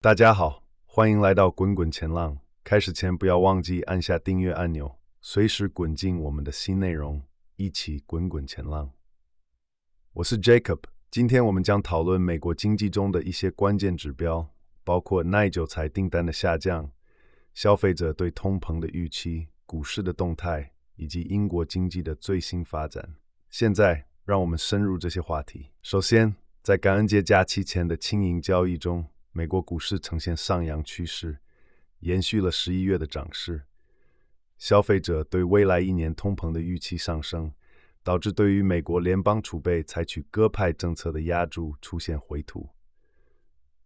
大家好，欢迎来到滚滚前浪。开始前不要忘记按下订阅按钮，随时滚进我们的新内容，一起滚滚前浪。我是 Jacob，今天我们将讨论美国经济中的一些关键指标，包括耐久财订单的下降、消费者对通膨的预期、股市的动态以及英国经济的最新发展。现在，让我们深入这些话题。首先，在感恩节假期前的轻盈交易中，美国股市呈现上扬趋势，延续了十一月的涨势。消费者对未来一年通膨的预期上升，导致对于美国联邦储备采取鸽派政策的押注出现回吐。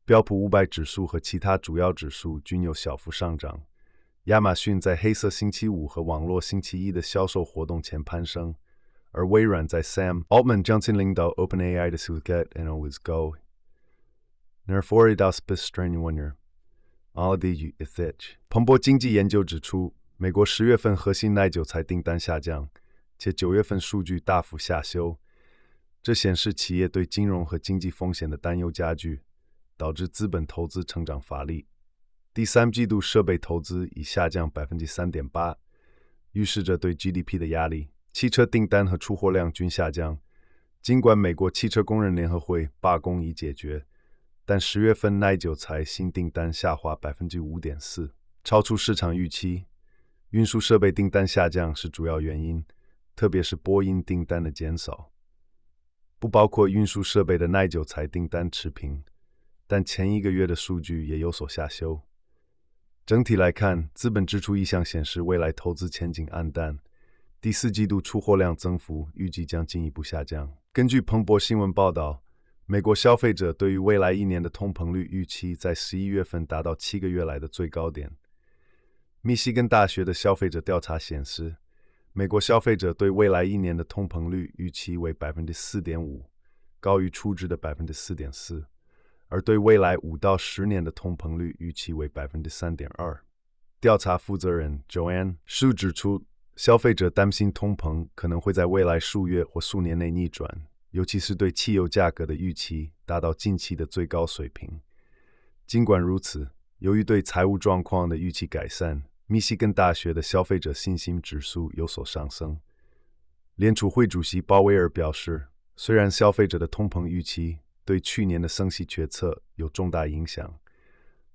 标普五百指数和其他主要指数均有小幅上涨。亚马逊在黑色星期五和网络星期一的销售活动前攀升，而微软在 Sam Altman 将其领导 OpenAI 的 s u g e t and Always Go。N e r f o r i d a s p i s t r a i n w i n n e r a l d i u Ithich。彭博经济研究指出，美国十月份核心耐久财订单下降，且九月份数据大幅下修，这显示企业对金融和经济风险的担忧加剧，导致资本投资成长乏力。第三季度设备投资已下降百分之三点八，预示着对 GDP 的压力。汽车订单和出货量均下降，尽管美国汽车工人联合会罢工已解决。但十月份耐久材新订单下滑百分之五点四，超出市场预期。运输设备订单下降是主要原因，特别是波音订单的减少。不包括运输设备的耐久材订单持平，但前一个月的数据也有所下修。整体来看，资本支出意向显示未来投资前景黯淡。第四季度出货量增幅预计将进一步下降。根据彭博新闻报道。美国消费者对于未来一年的通膨率预期在十一月份达到七个月来的最高点。密西根大学的消费者调查显示，美国消费者对未来一年的通膨率预期为百分之四点五，高于初值的百分之四点四，而对未来五到十年的通膨率预期为百分之三点二。调查负责人 Joanne Shu 指出，消费者担心通膨可能会在未来数月或数年内逆转。尤其是对汽油价格的预期达到近期的最高水平。尽管如此，由于对财务状况的预期改善，密西根大学的消费者信心指数有所上升。联储会主席鲍威尔表示，虽然消费者的通膨预期对去年的升息决策有重大影响，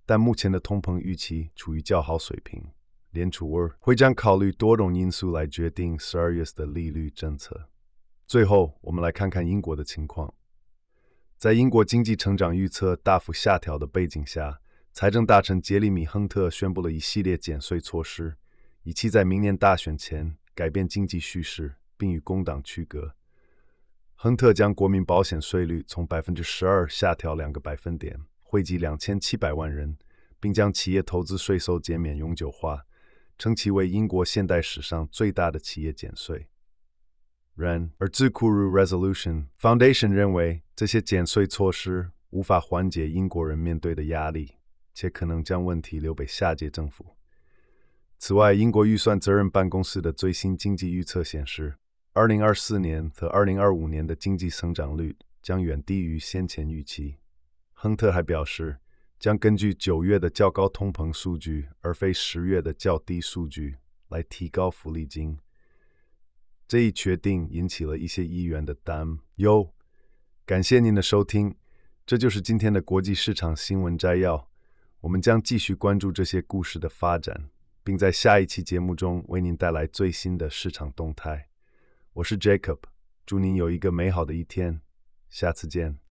但目前的通膨预期处于较好水平。联储会会将考虑多种因素来决定十二月的利率政策。最后，我们来看看英国的情况。在英国经济成长预测大幅下调的背景下，财政大臣杰里米·亨特宣布了一系列减税措施，以期在明年大选前改变经济叙事，并与工党区隔。亨特将国民保险税率从百分之十二下调两个百分点，惠及两千七百万人，并将企业投资税收减免永久化，称其为英国现代史上最大的企业减税。然而，智库 Resolution Foundation 认为，这些减税措施无法缓解英国人面对的压力，且可能将问题留给下届政府。此外，英国预算责任办公室的最新经济预测显示，2024年和2025年的经济增长率将远低于先前预期。亨特还表示，将根据九月的较高通膨数据，而非十月的较低数据，来提高福利金。这一决定引起了一些议员的担忧。感谢您的收听，这就是今天的国际市场新闻摘要。我们将继续关注这些故事的发展，并在下一期节目中为您带来最新的市场动态。我是 Jacob，祝您有一个美好的一天，下次见。